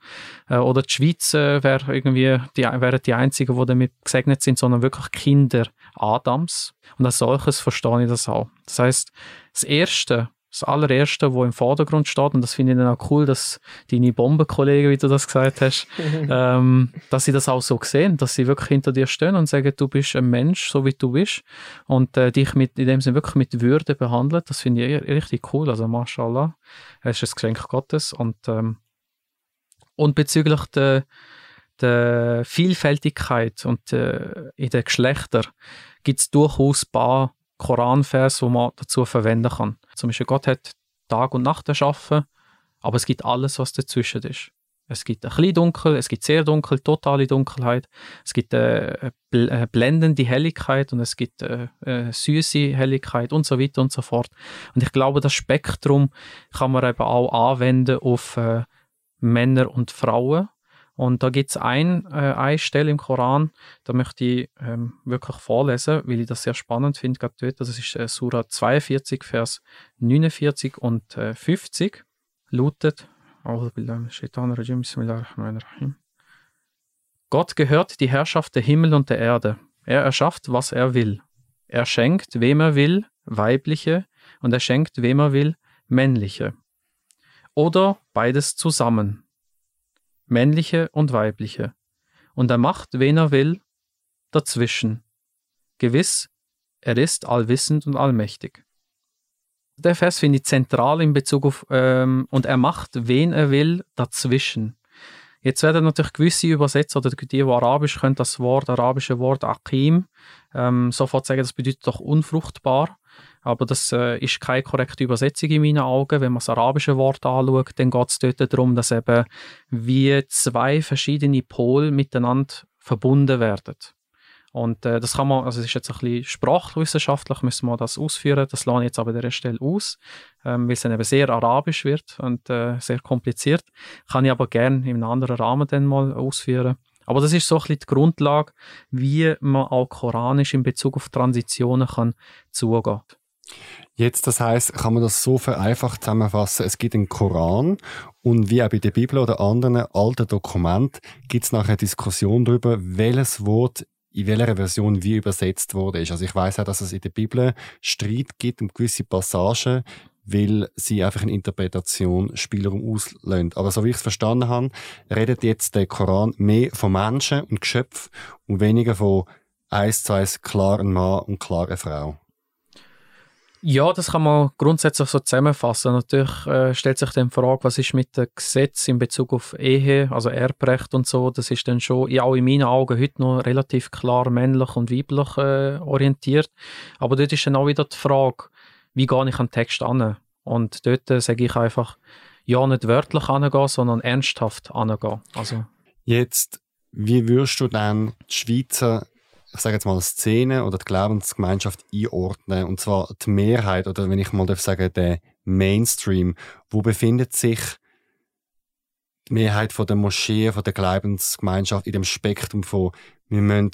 äh, oder die Schweiz äh, wäre irgendwie die, wären die einzigen, die damit gesegnet sind, sondern wirklich Kinder Adams. Und als solches verstehe ich das auch. Das heißt, das Erste, das allererste, wo im Vordergrund steht, und das finde ich dann auch cool, dass deine Bombenkollegen, wie du das gesagt hast, ähm, dass sie das auch so sehen, dass sie wirklich hinter dir stehen und sagen, du bist ein Mensch, so wie du bist, und äh, dich mit, in dem Sinne wirklich mit Würde behandelt. Das finde ich richtig cool. Also, mashallah, es ist ein Geschenk Gottes. Und, ähm, und bezüglich der, der Vielfältigkeit und äh, in den Geschlechtern gibt es durchaus ein paar Koranvers, die man dazu verwenden kann. Zum Beispiel Gott hat Tag und Nacht erschaffen, aber es gibt alles, was dazwischen ist. Es gibt ein bisschen dunkel, es gibt sehr dunkel, totale Dunkelheit, es gibt äh, eine blendende Helligkeit und es gibt eine äh, äh, süße Helligkeit und so weiter und so fort. Und ich glaube, das Spektrum kann man eben auch anwenden auf äh, Männer und Frauen und da gibt es ein, äh, eine Stelle im Koran, da möchte ich ähm, wirklich vorlesen, weil ich das sehr spannend finde, gerade dort. Das ist äh, Surah 42, Vers 49 und äh, 50. Lautet, Gott gehört die Herrschaft der Himmel und der Erde. Er erschafft, was er will. Er schenkt, wem er will, weibliche, und er schenkt, wem er will, männliche. Oder beides zusammen männliche und weibliche, und er macht, wen er will, dazwischen. Gewiss, er ist allwissend und allmächtig. Der Vers finde ich zentral in Bezug auf, ähm, und er macht, wen er will, dazwischen. Jetzt werden natürlich gewisse Übersetzer oder die, die Arabisch können, das Wort, arabische Wort Akim, ähm, sofort sagen, das bedeutet doch unfruchtbar. Aber das äh, ist keine korrekte Übersetzung in meinen Augen. Wenn man das arabische Wort anschaut, dann geht es dort darum, dass eben wie zwei verschiedene Pole miteinander verbunden werden. Und äh, das kann man, also es ist jetzt ein bisschen sprachwissenschaftlich, müssen wir das ausführen. Das lasse ich jetzt aber an dieser Stelle aus, ähm, weil es dann eben sehr arabisch wird und äh, sehr kompliziert. Kann ich aber gerne in einem anderen Rahmen dann mal ausführen. Aber das ist so ein bisschen die Grundlage, wie man auch koranisch in Bezug auf Transitionen kann zugehen. Jetzt, das heißt, kann man das so vereinfacht zusammenfassen, es gibt einen Koran und wie auch bei der Bibel oder anderen alten Dokumenten gibt es nachher eine Diskussion darüber, welches Wort in welcher Version wie übersetzt wurde. Also ich weiß auch, dass es in der Bibel Streit gibt um gewisse Passagen, weil sie einfach eine Interpretation Spielraum auslösen. Aber so wie ich es verstanden habe, redet jetzt der Koran mehr von Menschen und Geschöpfen und weniger von eins zu eins klaren Mann und klaren Frau. Ja, das kann man grundsätzlich so zusammenfassen. Natürlich äh, stellt sich dann die Frage, was ist mit dem Gesetz in Bezug auf Ehe, also Erbrecht und so. Das ist dann schon, ja, auch in meinen Augen heute noch relativ klar männlich und weiblich äh, orientiert. Aber dort ist dann auch wieder die Frage, wie gehe ich an den Text an? Und dort äh, sage ich einfach, ja, nicht wörtlich angehen, sondern ernsthaft angehen. Also. Jetzt, wie würdest du dann die Schweizer ich sage jetzt mal, Szene oder die Glaubensgemeinschaft einordnen. Und zwar die Mehrheit, oder wenn ich mal darf sagen, der Mainstream. Wo befindet sich die Mehrheit von der Moschee, von der Glaubensgemeinschaft in dem Spektrum von, wir müssen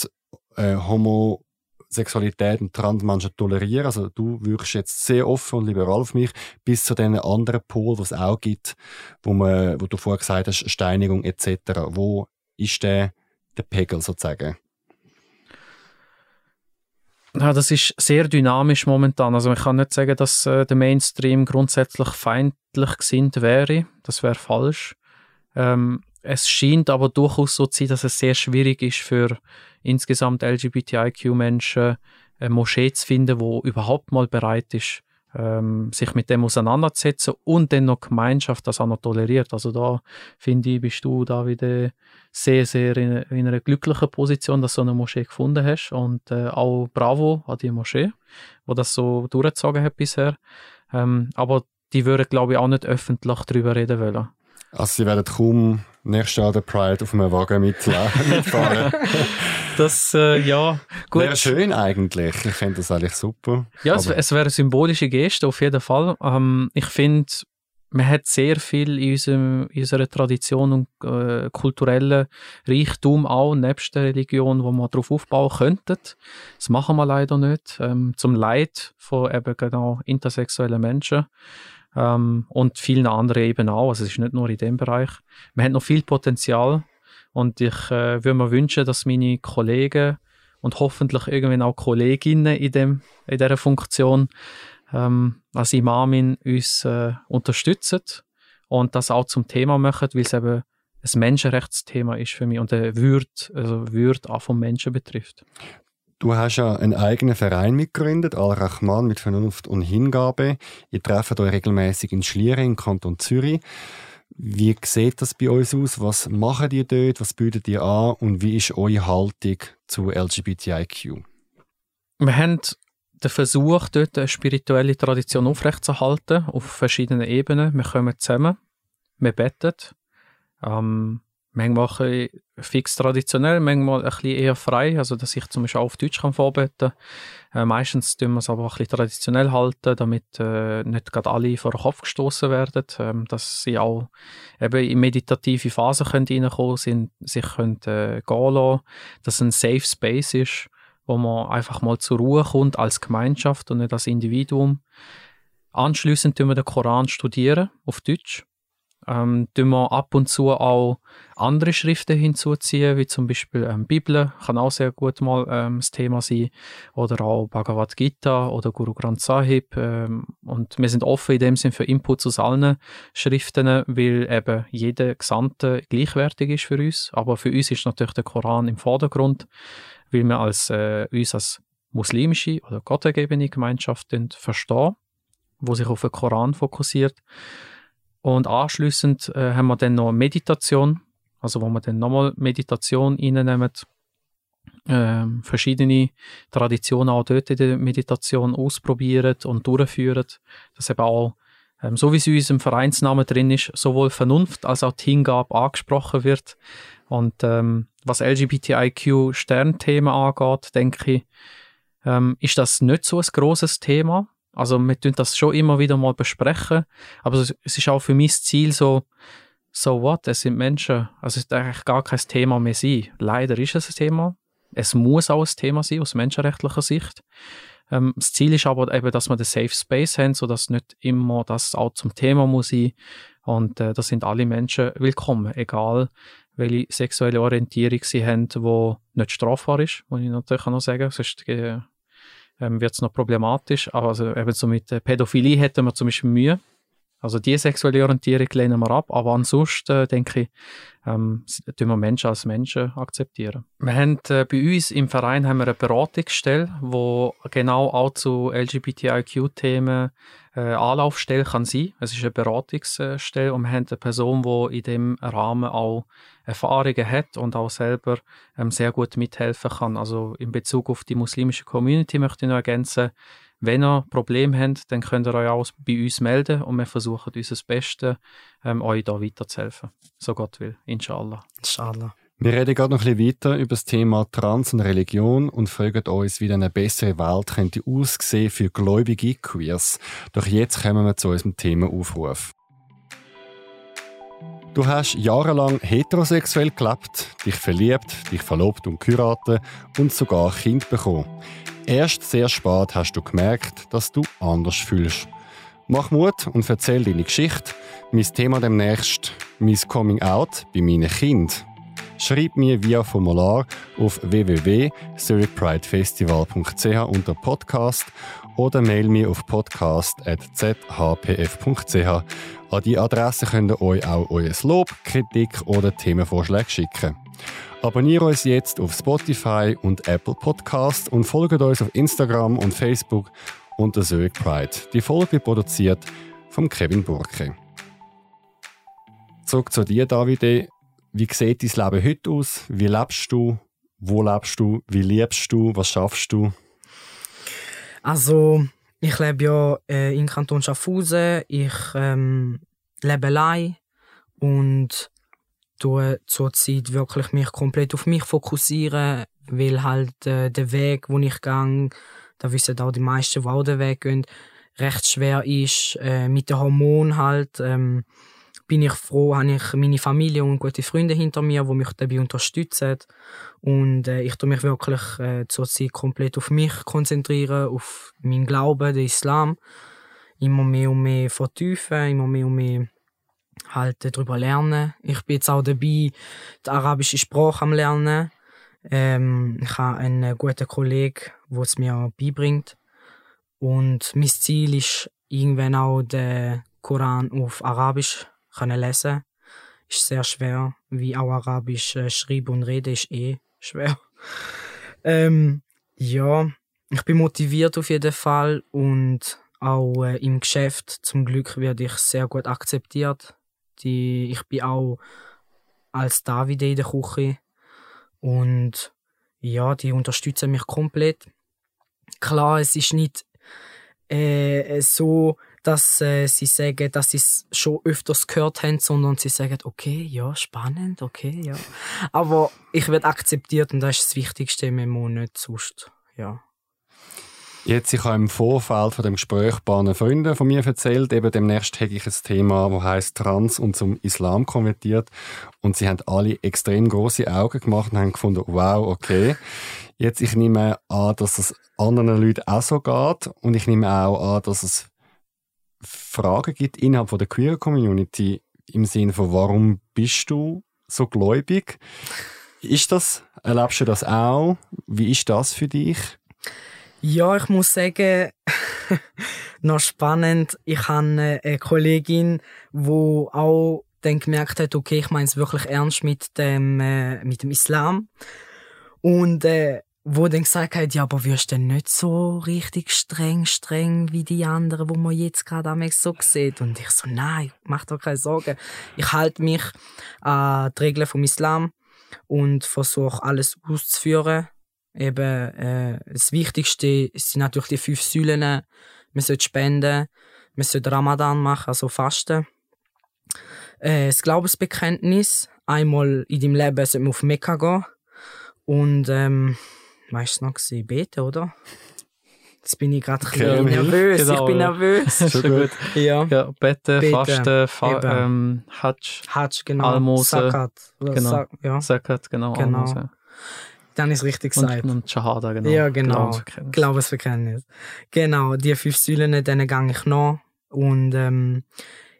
äh, Homosexualität und Transmenschen tolerieren. Also du wirkst jetzt sehr offen und liberal auf mich, bis zu den anderen Pol, was es auch gibt, wo, man, wo du vorher gesagt hast, Steinigung etc. Wo ist der, der Pegel sozusagen? Ja, das ist sehr dynamisch momentan. Also ich kann nicht sagen, dass äh, der Mainstream grundsätzlich feindlich gesinnt wäre. Das wäre falsch. Ähm, es scheint aber durchaus so zu sein, dass es sehr schwierig ist für insgesamt LGBTIQ-Menschen eine Moschee zu finden, wo überhaupt mal bereit ist, ähm, sich mit dem auseinanderzusetzen und dann noch Gemeinschaft das auch noch toleriert. Also da finde ich, bist du da wieder sehr, sehr in, in, einer glücklichen Position, dass du so eine Moschee gefunden hast und äh, auch bravo an die Moschee, wo das so durchgezogen hat bisher. Ähm, aber die würden, glaube ich, auch nicht öffentlich darüber reden wollen. Also sie werden kaum nächstes Jahr der Pride auf einem Wagen mitfahren. das, äh, ja, gut. Wäre schön eigentlich. Ich finde das eigentlich super. Ja, es, es wäre eine symbolische Geste auf jeden Fall. Ähm, ich finde, man hat sehr viel in, unserem, in unserer Tradition und äh, kulturellen Reichtum auch, nebst der Religion, wo man darauf aufbauen könnte. Das machen wir leider nicht. Ähm, zum Leid von eben genau intersexuellen Menschen ähm, und vielen anderen eben auch. Also es ist nicht nur in dem Bereich. Man hat noch viel Potenzial und ich äh, würde mir wünschen, dass meine Kollegen und hoffentlich irgendwann auch Kolleginnen in, dem, in dieser Funktion ähm, als Imamin uns äh, unterstützen und das auch zum Thema machen, weil es eben ein Menschenrechtsthema ist für mich und eine Würde, also Würde auch vom Menschen betrifft. Du hast ja einen eigenen Verein mitgegründet, Al-Rahman mit Vernunft und Hingabe. Ihr trefft euch regelmäßig in Schlieren im Kanton Zürich. Wie sieht das bei uns aus? Was macht ihr dort? Was bietet ihr an? Und wie ist eure Haltung zu LGBTIQ? Wir haben den Versuch, dort eine spirituelle Tradition aufrechtzuerhalten, auf verschiedenen Ebenen. Wir kommen zusammen, wir beten, ähm, manchmal fix traditionell, manchmal ein bisschen eher frei, also dass ich zum Beispiel auch auf Deutsch kann vorbeten äh, Meistens tun wir es aber ein bisschen traditionell halten, damit äh, nicht gerade alle vor den Kopf gestoßen werden, ähm, dass sie auch eben in meditative Phasen können reinkommen können, sich können, äh, gehen lassen, dass es ein Safe Space ist, wo man einfach mal zur Ruhe kommt als Gemeinschaft und nicht als Individuum. Anschließend tun wir den Koran studieren auf Deutsch ähm, tun wir ab und zu auch andere Schriften hinzuziehen, wie zum Beispiel ähm, Bibel, kann auch sehr gut mal ähm, das Thema sein, oder auch Bhagavad Gita oder Guru Granth Sahib. Ähm, und wir sind offen in dem Sinn für Inputs aus allen Schriften, weil eben jeder Gesandte gleichwertig ist für uns. Aber für uns ist natürlich der Koran im Vordergrund, weil wir als, äh, uns als muslimische oder gottergebene Gemeinschaft verstehen, wo sich auf den Koran fokussiert. Und anschließend äh, haben wir dann noch Meditation, also wo wir dann nochmal Meditation reinnehmen, ähm, verschiedene Traditionen auch dort in der Meditation ausprobieren und durchführen, dass eben auch, ähm, so wie es in unserem Vereinsnamen drin ist, sowohl Vernunft als auch die Hingabe angesprochen wird. Und ähm, was LGBTIQ-Sternthemen angeht, denke ich, ähm, ist das nicht so ein großes Thema. Also wir tun das schon immer wieder mal besprechen, aber es ist auch für mich das Ziel so, so what, es sind Menschen, also es ist eigentlich gar kein Thema mehr sein. Leider ist es ein Thema, es muss auch ein Thema sein aus menschenrechtlicher Sicht. Ähm, das Ziel ist aber eben, dass wir den Safe Space haben, sodass nicht immer das auch zum Thema muss sein. Und äh, da sind alle Menschen willkommen, egal welche sexuelle Orientierung sie haben, die nicht strafbar ist, muss ich natürlich auch noch sagen. Sonst äh, ähm, wird es noch problematisch. Also eben so mit äh, Pädophilie hätten wir zum Beispiel Mühe. Also die sexuelle Orientierung lehnen wir ab, aber ansonsten äh, denke ich, ähm, tun wir Menschen als Menschen akzeptieren. Wir haben äh, bei uns im Verein haben wir eine Beratungsstelle, wo genau auch zu LGBTIQ-Themen äh, Anlaufstelle kann sein. Es ist eine Beratungsstelle und wir haben eine Person, die in dem Rahmen auch Erfahrungen hat und auch selber ähm, sehr gut mithelfen kann. Also in Bezug auf die muslimische Community möchte ich noch ergänzen, wenn ihr Probleme habt, dann könnt ihr euch auch bei uns melden und wir versuchen unser Bestes, ähm, euch da weiterzuhelfen. So Gott will. Inshallah. Inshallah. Wir reden gerade noch ein bisschen weiter über das Thema Trans und Religion und fragen uns, wie eine bessere Welt könnte aussehen für gläubige Queers. Doch jetzt kommen wir zu unserem Themaaufruf. Du hast jahrelang heterosexuell gelebt, dich verliebt, dich verlobt und geheiratet und sogar Kind bekommen. Erst sehr spät hast du gemerkt, dass du anders fühlst. Mach Mut und erzähl deine Geschichte. Mein Thema demnächst, mein Coming Out bei meinen Kind. Schreib mir via Formular auf www.zurichpridefestival.ch unter Podcast oder mail mir auf podcast.zhpf.ch. An die Adresse könnt ihr euch auch euer Lob, Kritik oder Themenvorschläge schicken. Abonniere uns jetzt auf Spotify und Apple Podcast und folgt uns auf Instagram und Facebook unter Zurich Pride. Die Folge wird produziert von Kevin Burke. Zurück zu dir, Davide. Wie sieht dein Leben heute aus? Wie lebst du? Wo lebst du? Wie liebst du? Was schaffst du? Also, ich lebe ja äh, in Kanton Schaffhausen. Ich ähm, lebe allein und tue zurzeit wirklich mich komplett auf mich fokussieren, weil halt äh, der Weg, wo ich gehe, da wissen auch die meisten, die auch den Weg gehen, recht schwer ist. Äh, mit den Hormonen halt ähm, bin ich froh, habe ich meine Familie und gute Freunde hinter mir, die mich dabei unterstützen. Und äh, ich tue mich wirklich äh, zurzeit komplett auf mich konzentrieren, auf meinen Glauben, den Islam. Immer mehr und mehr vertiefen, immer mehr und mehr halt darüber lernen. Ich bin jetzt auch dabei, die arabische Sprache am Lernen. Ähm, ich habe einen guten Kollegen, der es mir beibringt. Und mein Ziel ist, irgendwann auch den Koran auf Arabisch können lesen. Ist sehr schwer, wie auch Arabisch äh, schreiben und reden ist eh schwer. ähm, ja, ich bin motiviert auf jeden Fall und auch äh, im Geschäft zum Glück werde ich sehr gut akzeptiert. Die, ich bin auch als David in der Küche und ja, die unterstützen mich komplett. Klar, es ist nicht äh, so, dass äh, sie sagen, dass sie es schon öfters gehört haben, sondern sie sagen, okay, ja, spannend, okay, ja. Aber ich werde akzeptiert und das ist das Wichtigste, man muss nicht sonst, ja. Jetzt, ich habe im Vorfeld von dem Gespräch paar Freunde von mir erzählt, eben demnächst hätte ich ein Thema, das heißt Trans und zum Islam konvertiert. Und sie haben alle extrem große Augen gemacht und haben gefunden, wow, okay. Jetzt, ich nehme an, dass es anderen Leuten auch so geht. Und ich nehme auch an, dass es Fragen gibt innerhalb der Queer Community im Sinne von, warum bist du so gläubig? Ist das, erlebst du das auch? Wie ist das für dich? Ja, ich muss sagen, noch spannend. Ich habe eine Kollegin, die auch dann gemerkt hat, okay, ich meine es wirklich ernst mit dem, äh, mit dem Islam. Und äh, wo dann gesagt hat, ja, aber wirst du denn nicht so richtig streng, streng wie die anderen, wo man jetzt gerade am so sieht? Und ich so, nein, mach doch keine Sorgen. Ich halte mich an die Regeln vom Islam und versuche alles auszuführen. Eben, äh, das Wichtigste sind natürlich die fünf Säulen. Man sollte spenden, man sollte Ramadan machen, also fasten. Äh, das Glaubensbekenntnis, einmal in deinem Leben sollte man auf Mekka gehen. Und, ähm, weißt du noch, gewesen, beten, oder? Jetzt bin ich gerade Okay, nervös. genau, ich bin ja. nervös. Schon gut. ja. Ja, beten, Beten, fasten, fa ähm, Hajj, Hajj, genau. Almose, Zakat. Oder genau. Sa ja, Zakat, genau, Genau. Almose. Dann ist richtig gesagt. Und, und Shahada, genau. Ja, genau. Glaubensbekenntnis. Genau, die fünf Säulen, denen gehe ich nach. Und ähm,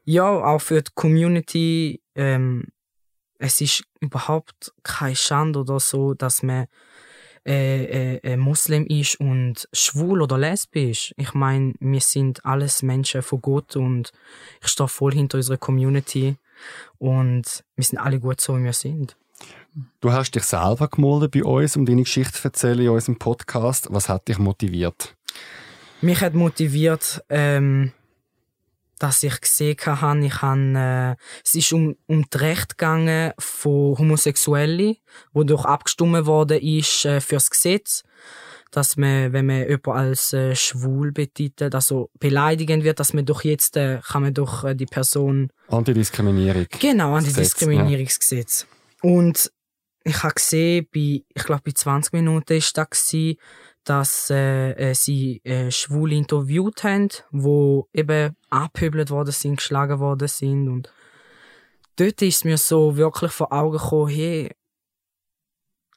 ja, auch für die Community, ähm, es ist überhaupt kein Schande oder so, dass man äh, äh, Muslim ist und schwul oder lesbisch. Ich meine, wir sind alles Menschen von Gott und ich stehe voll hinter unserer Community und wir sind alle gut so, wie wir sind. Du hast dich selber gemeldet bei uns, um deine Geschichte zu erzählen in unserem Podcast. Was hat dich motiviert? Mich hat motiviert, ähm, dass ich gesehen habe, ich habe, äh, es ist um, um das Recht gegangen von Homosexuellen, wodurch abgestimmt worden ist äh, fürs Gesetz, dass man, wenn man jemanden als äh, schwul betitelt, also beleidigend wird, dass man doch jetzt, äh, kann man doch äh, die Person... Antidiskriminierung. Genau, Antidiskriminierungsgesetz. Ja. Und ich habe gesehen, bei, ich glaube bei 20 Minuten ist das gewesen, dass äh, äh, sie äh, Schwule interviewt haben, wo eben abgehöbelt worden sind, geschlagen worden sind und dort ist mir so wirklich vor Augen gekommen, hey,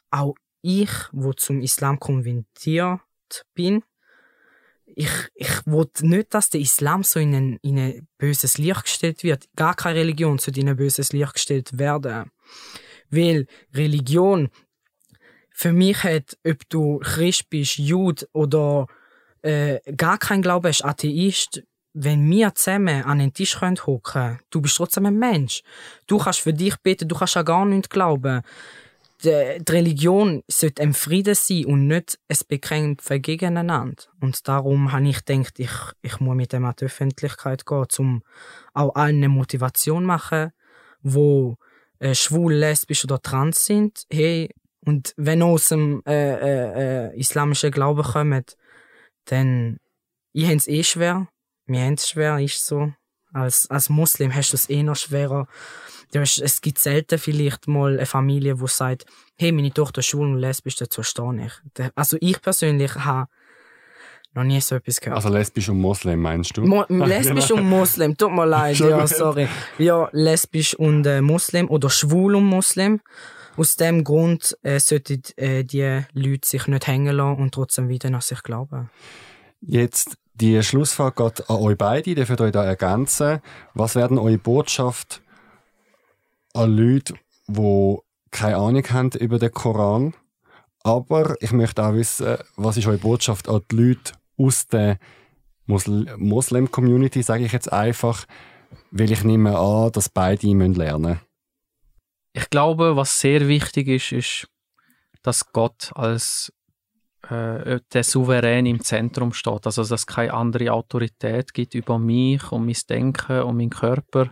auch ich, wo zum Islam konvertiert bin, ich, ich wollte nicht, dass der Islam so in ein, in ein böses Licht gestellt wird. Gar keine Religion sollte in ein böses Licht gestellt werden. Weil Religion für mich hat, ob du Christ bist, Jude oder äh, gar kein Glaube hast, Atheist, wenn wir zusammen an den Tisch hocken können, du bist trotzdem ein Mensch. Du kannst für dich beten, du kannst ja gar nicht glauben. Die, die Religion sollte ein Frieden sein und nicht ein Bekämpfen gegeneinander. Und darum habe ich gedacht, ich, ich muss mit dem an die Öffentlichkeit gehen, um auch allen eine Motivation machen, wo äh, schwul, lesbisch oder trans sind. Hey, und wenn aus dem äh, äh, äh, islamischen Glauben kommen, dann ich habe es eh schwer. Wir haben es schwer, ist so. Als, als Muslim hast du es eh noch schwerer. Hast, es gibt selten vielleicht mal eine Familie, die sagt, hey, meine Tochter ist schwul und lesbisch, dazu stehe ich. Also ich persönlich habe noch nie so etwas gehört. Also lesbisch und Moslem meinst du? Mo lesbisch und Moslem, tut mir leid, ja, sorry. Ja, lesbisch und äh, Moslem oder schwul und Moslem. Aus dem Grund äh, sollten äh, die Leute sich nicht hängen lassen und trotzdem wieder an sich glauben. Jetzt die Schlussfrage geht an euch beide, die für euch da ergänzen. Was werden eure Botschaft an Leute, die keine Ahnung haben über den Koran? Aber ich möchte auch wissen, was ist eure Botschaft an die Leute aus der Moslem-Community, sage ich jetzt einfach, weil ich nehme an, dass beide lernen müssen ich glaube, was sehr wichtig ist, ist, dass Gott als äh, der Souverän im Zentrum steht. Also, dass es keine andere Autorität gibt über mich und mein Denken und meinen Körper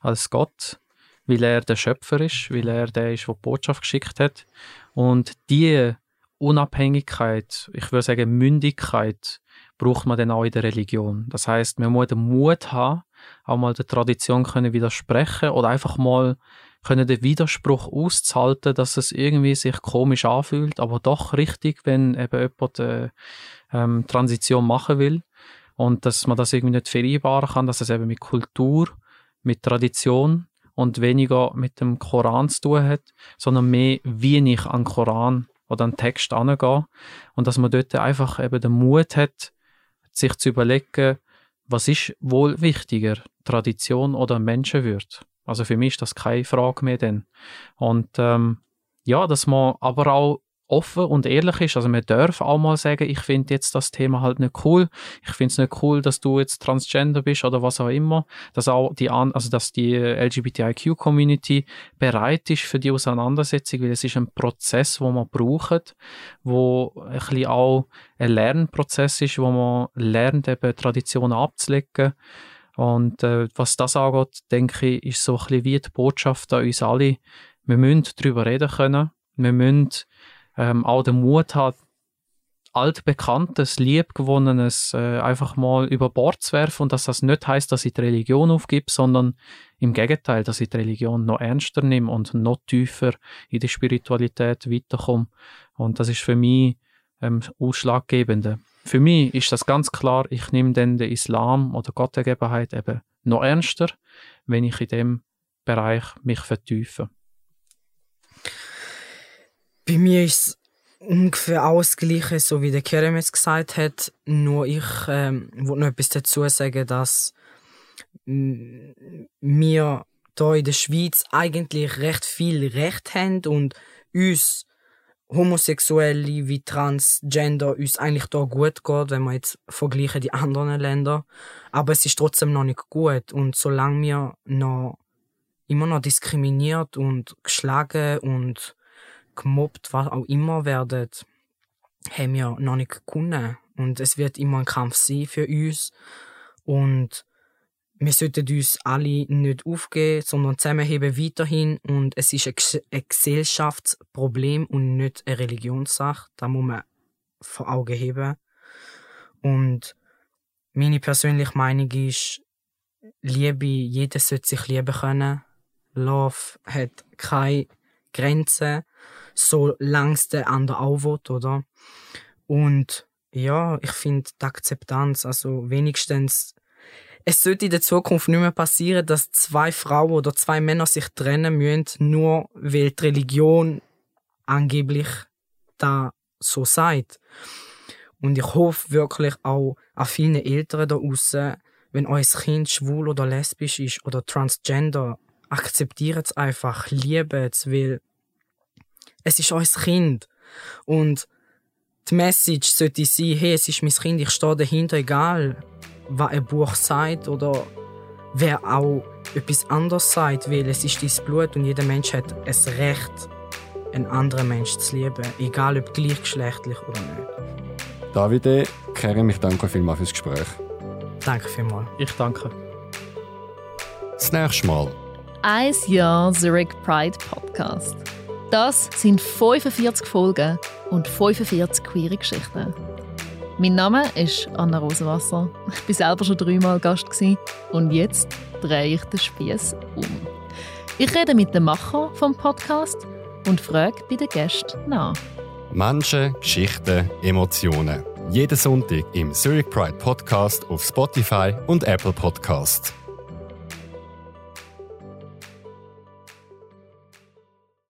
als Gott, weil er der Schöpfer ist, weil er der ist, der die Botschaft geschickt hat. Und die Unabhängigkeit, ich würde sagen Mündigkeit, braucht man dann auch in der Religion. Das heißt, man muss den Mut haben, auch mal der Tradition können widersprechen oder einfach mal können den Widerspruch auszuhalten, dass es irgendwie sich komisch anfühlt, aber doch richtig, wenn eben jemand äh, ähm, Transition machen will und dass man das irgendwie nicht vereinbaren kann, dass es eben mit Kultur, mit Tradition und weniger mit dem Koran zu tun hat, sondern mehr, wie ich an Koran oder an Text angehe und dass man dort einfach eben den Mut hat, sich zu überlegen, was ist wohl wichtiger, Tradition oder Menschenwürde. Also für mich ist das keine Frage mehr denn. Und ähm, ja, dass man aber auch offen und ehrlich ist. Also man darf auch mal sagen, ich finde jetzt das Thema halt nicht cool. Ich finde es nicht cool, dass du jetzt Transgender bist oder was auch immer. Dass auch die, also dass die LGBTIQ-Community bereit ist für die Auseinandersetzung, weil es ist ein Prozess, wo man braucht, wo ein bisschen auch ein Lernprozess ist, wo man lernt, eben Traditionen abzulegen und äh, was das angeht, denke ich, ist so ein bisschen wie die Botschaft an uns alle. Wir müssen darüber reden können. Wir müssen ähm, auch den Mut haben, altbekanntes, liebgewonnenes äh, einfach mal über Bord zu werfen und dass das nicht heißt, dass ich die Religion aufgebe, sondern im Gegenteil, dass ich die Religion noch ernster nehme und noch tiefer in die Spiritualität weiterkomme. Und das ist für mich ähm, ausschlaggebende für mich ist das ganz klar, ich nehme dann den Islam oder Gottergebenheit eben noch ernster, wenn ich in dem Bereich mich vertiefe. Bei mir ist es ungefähr ausgleichen, so wie der Kerem es gesagt hat. Nur ich ähm, wollte noch etwas dazu sagen, dass mir hier in der Schweiz eigentlich recht viel Recht haben und uns Homosexuelle wie Transgender uns eigentlich da gut geht, wenn wir jetzt vergleichen die anderen Länder. Aber es ist trotzdem noch nicht gut. Und solange wir noch immer noch diskriminiert und geschlagen und gemobbt, was auch immer werden, haben wir noch nicht gewonnen. Und es wird immer ein Kampf sein für uns. Und wir sollten uns alle nicht aufgeben, sondern zusammenheben weiterhin. Und es ist ein, Gesellschaftsproblem und nicht eine Religionssache. Da muss man vor Augen heben. Und meine persönliche Meinung ist, Liebe, jeder sollte sich lieben können. Love hat keine Grenzen, solange es der andere auch oder? Und ja, ich finde die Akzeptanz, also wenigstens es sollte in der Zukunft nicht mehr passieren, dass zwei Frauen oder zwei Männer sich trennen müssen, nur weil die Religion angeblich da so sagt. Und ich hoffe wirklich auch an vielen Eltern da draußen, wenn euer Kind schwul oder lesbisch ist oder transgender, akzeptiert es einfach, liebt es, weil es ist euer Kind. Und die Message sollte sein, hey, es ist mein Kind, ich stehe dahinter, egal was ein Buch sagt oder wer auch etwas anderes sagt, weil es ist dein Blut und jeder Mensch hat es Recht, einen anderen Menschen zu lieben, egal ob gleichgeschlechtlich oder nicht. Davide, Karin, mich danke vielmals fürs Gespräch. Danke vielmals. Ich danke. Das nächste Mal. Ein Jahr Zurich Pride Podcast. Das sind 45 Folgen und 45 queere Geschichten. Mein Name ist Anna Rosenwasser. Ich war selber schon dreimal Gast und jetzt drehe ich den Spieß um. Ich rede mit dem Macher vom Podcast und frage bei den Gästen nach. Menschen, Geschichten, Emotionen. Jeden Sonntag im Zurich Pride Podcast auf Spotify und Apple Podcast.